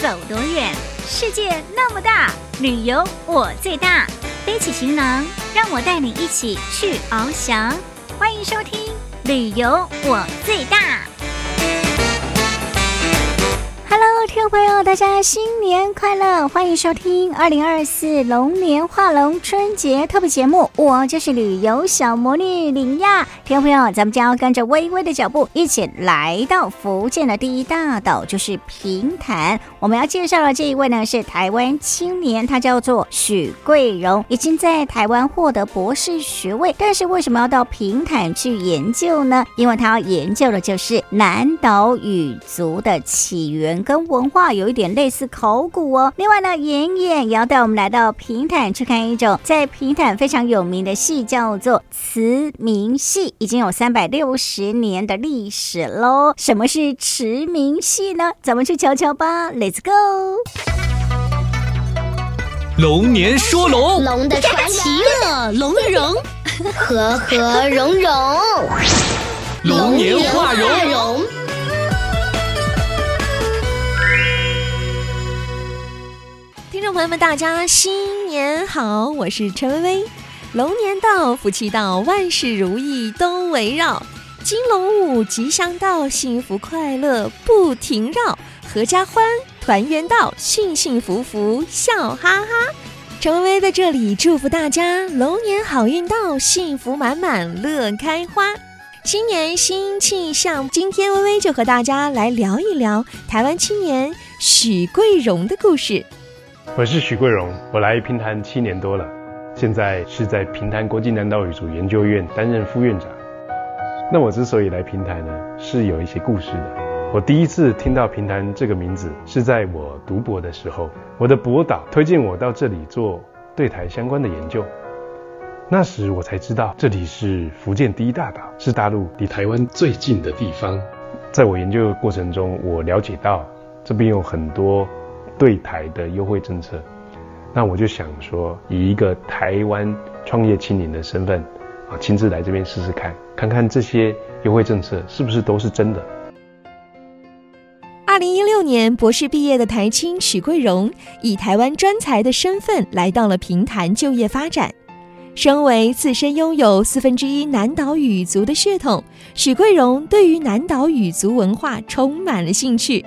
走多远。世界那么大，旅游我最大。背起行囊，让我带你一起去翱翔。欢迎收听《旅游我最大》。Hello，听众朋友，大家新年快乐！欢迎收听二零二四龙年画龙春节特别节目，我就是旅游小魔女林亚。听众朋友，咱们将要跟着微微的脚步，一起来到福建的第一大岛，就是平潭。我们要介绍的这一位呢，是台湾青年，他叫做许桂荣，已经在台湾获得博士学位。但是为什么要到平潭去研究呢？因为他要研究的就是南岛语族的起源。跟文化有一点类似考古哦。另外呢，妍妍也要带我们来到平潭去看一种在平潭非常有名的戏，叫做慈明戏，已经有三百六十年的历史喽。什么是驰名戏呢？咱们去瞧瞧吧，Let's go！龙年说龙，龙的传奇，其乐融融，和和融融，龙年画龙。听众朋友们，大家新年好！我是陈薇薇。龙年到，福气到，万事如意都围绕。金龙舞，吉祥到，幸福快乐不停绕。阖家欢，团圆到，幸幸福福笑哈哈。陈薇薇在这里祝福大家，龙年好运到，幸福满满乐开花。新年新气象，今天薇薇就和大家来聊一聊台湾青年许桂荣的故事。我是许桂荣，我来平潭七年多了，现在是在平潭国际南岛语族研究院担任副院长。那我之所以来平潭呢，是有一些故事的。我第一次听到平潭这个名字是在我读博的时候，我的博导推荐我到这里做对台相关的研究。那时我才知道这里是福建第一大岛，是大陆离台湾最近的地方。在我研究的过程中，我了解到这边有很多。对台的优惠政策，那我就想说，以一个台湾创业青年的身份啊，亲自来这边试试看，看看这些优惠政策是不是都是真的。二零一六年博士毕业的台青许桂荣，以台湾专才的身份来到了平潭就业发展。身为自身拥有四分之一南岛语族的血统，许桂荣对于南岛语族文化充满了兴趣。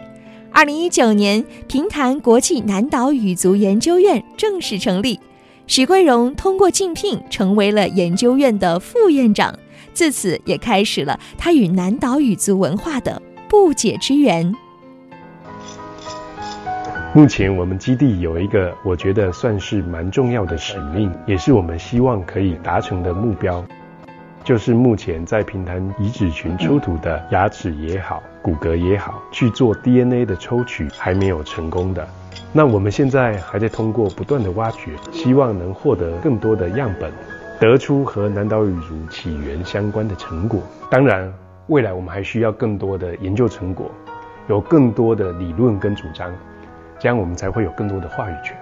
二零一九年，平潭国际南岛语族研究院正式成立，许桂荣通过竞聘成为了研究院的副院长，自此也开始了他与南岛语族文化的不解之缘。目前我们基地有一个我觉得算是蛮重要的使命，也是我们希望可以达成的目标。就是目前在平潭遗址群出土的牙齿也好，骨骼也好，去做 DNA 的抽取还没有成功的。那我们现在还在通过不断的挖掘，希望能获得更多的样本，得出和南岛语族起源相关的成果。当然，未来我们还需要更多的研究成果，有更多的理论跟主张，这样我们才会有更多的话语权。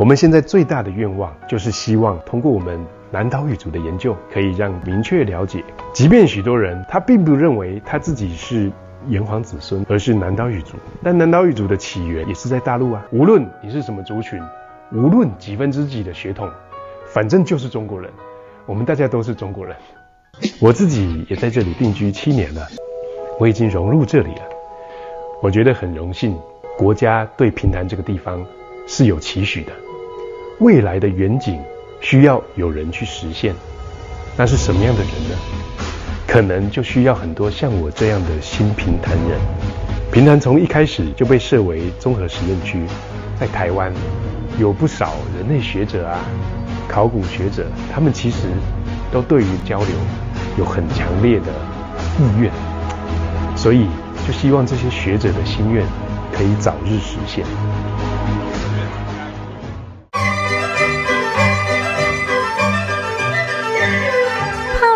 我们现在最大的愿望就是希望通过我们。南岛语族的研究可以让明确了解，即便许多人他并不认为他自己是炎黄子孙，而是南岛语族，但南岛语族的起源也是在大陆啊。无论你是什么族群，无论几分之几的血统，反正就是中国人。我们大家都是中国人。我自己也在这里定居七年了，我已经融入这里了。我觉得很荣幸，国家对平潭这个地方是有期许的，未来的远景。需要有人去实现，那是什么样的人呢？可能就需要很多像我这样的新平潭人。平潭从一开始就被设为综合实验区，在台湾有不少人类学者啊、考古学者，他们其实都对于交流有很强烈的意愿，所以就希望这些学者的心愿可以早日实现。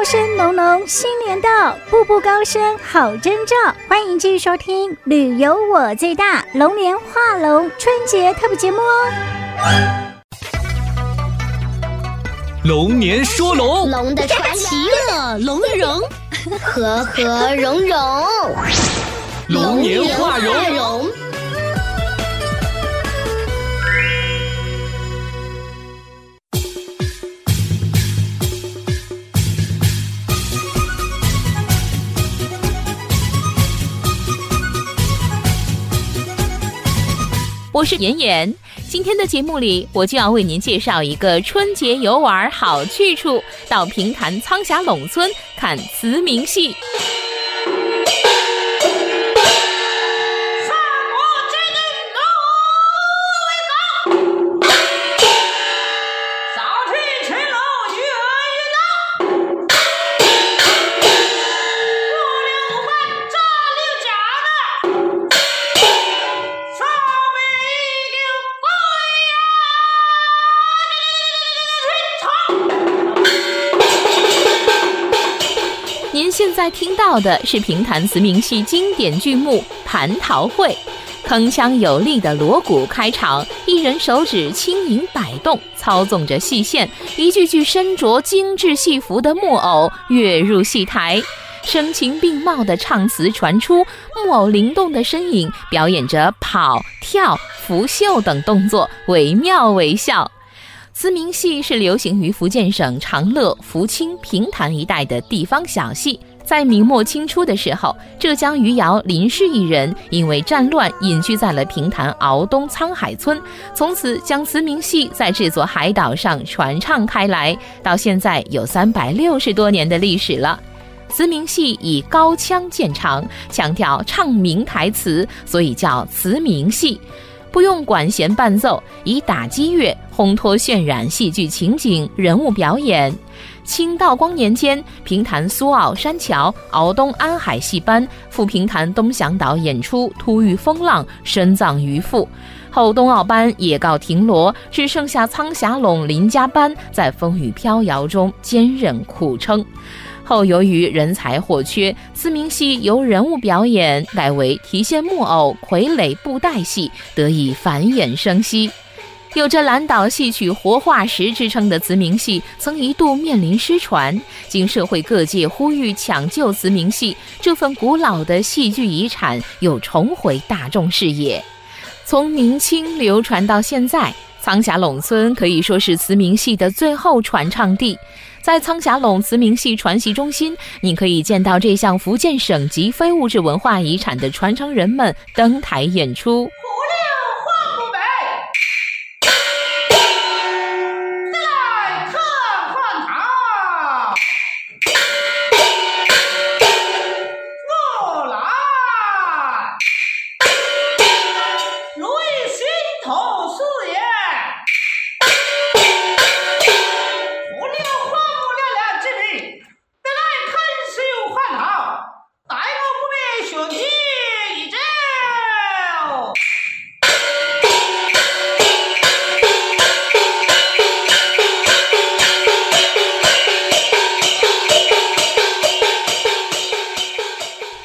声浓浓，新年到，步步高升好征兆。欢迎继续收听《旅游我最大》龙年画龙春节特别节目哦。龙年说龙，龙的传奇，其乐融融，和和融融，龙年画龙。我是妍妍。今天的节目里，我就要为您介绍一个春节游玩好去处——到平潭苍霞陇村看慈明戏。您现在听到的是评弹词名戏经典剧目《蟠桃会》，铿锵有力的锣鼓开场，一人手指轻盈摆动，操纵着戏线，一具具身着精致戏服的木偶跃入戏台，声情并茂的唱词传出，木偶灵动的身影表演着跑、跳、拂袖等动作，惟妙惟肖。慈明戏是流行于福建省长乐、福清、平潭一带的地方小戏。在明末清初的时候，浙江余姚林氏一人因为战乱隐居在了平潭鳌东沧海村，从此将慈明戏在这座海岛上传唱开来，到现在有三百六十多年的历史了。慈明戏以高腔见长，强调唱明台词，所以叫慈明戏。不用管弦伴奏，以打击乐烘托渲染戏剧情景、人物表演。清道光年间，平潭苏澳山桥、敖东安海戏班赴平潭东响岛演出，突遇风浪，深葬渔腹。后冬奥班也告停锣，只剩下苍霞陇林家班在风雨飘摇中坚韧苦撑。后由于人才或缺，慈明戏由人物表演改为提线木偶、傀儡布袋戏，得以繁衍生息。有着“蓝岛戏曲活化石”之称的慈明戏，曾一度面临失传。经社会各界呼吁抢救慈明戏，这份古老的戏剧遗产又重回大众视野。从明清流传到现在，苍霞陇村可以说是慈明戏的最后传唱地。在苍霞陇慈明戏传习中心，你可以见到这项福建省级非物质文化遗产的传承人们登台演出。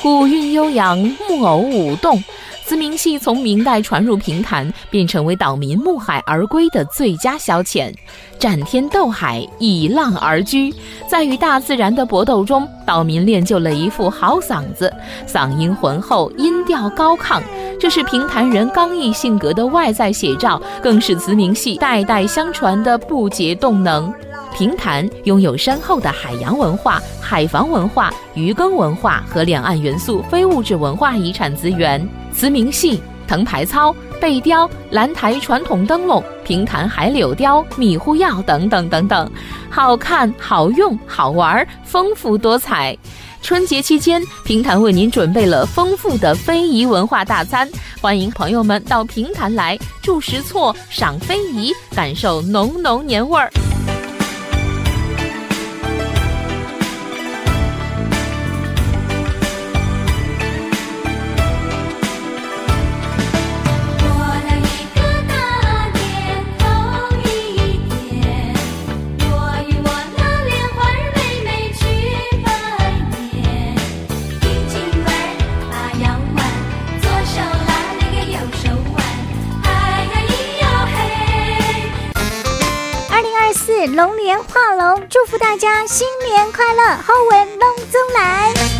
古韵悠扬木偶舞动，慈明戏从明代传入平潭，便成为岛民牧海而归的最佳消遣。战天斗海，以浪而居，在与大自然的搏斗中，岛民练就了一副好嗓子，嗓音浑厚，音调高亢。这是平潭人刚毅性格的外在写照，更是慈明戏代代相传的不竭动能。平潭拥有深厚的海洋文化、海防文化、渔耕文化和两岸元素非物质文化遗产资源。慈明戏、藤牌操、背雕、兰台传统灯笼、平潭海柳雕、米糊药等等等等，好看、好用、好玩，丰富多彩。春节期间，平潭为您准备了丰富的非遗文化大餐，欢迎朋友们到平潭来住石厝、赏非遗，感受浓浓年味儿。龙年画龙，祝福大家新年快乐，好运龙中来。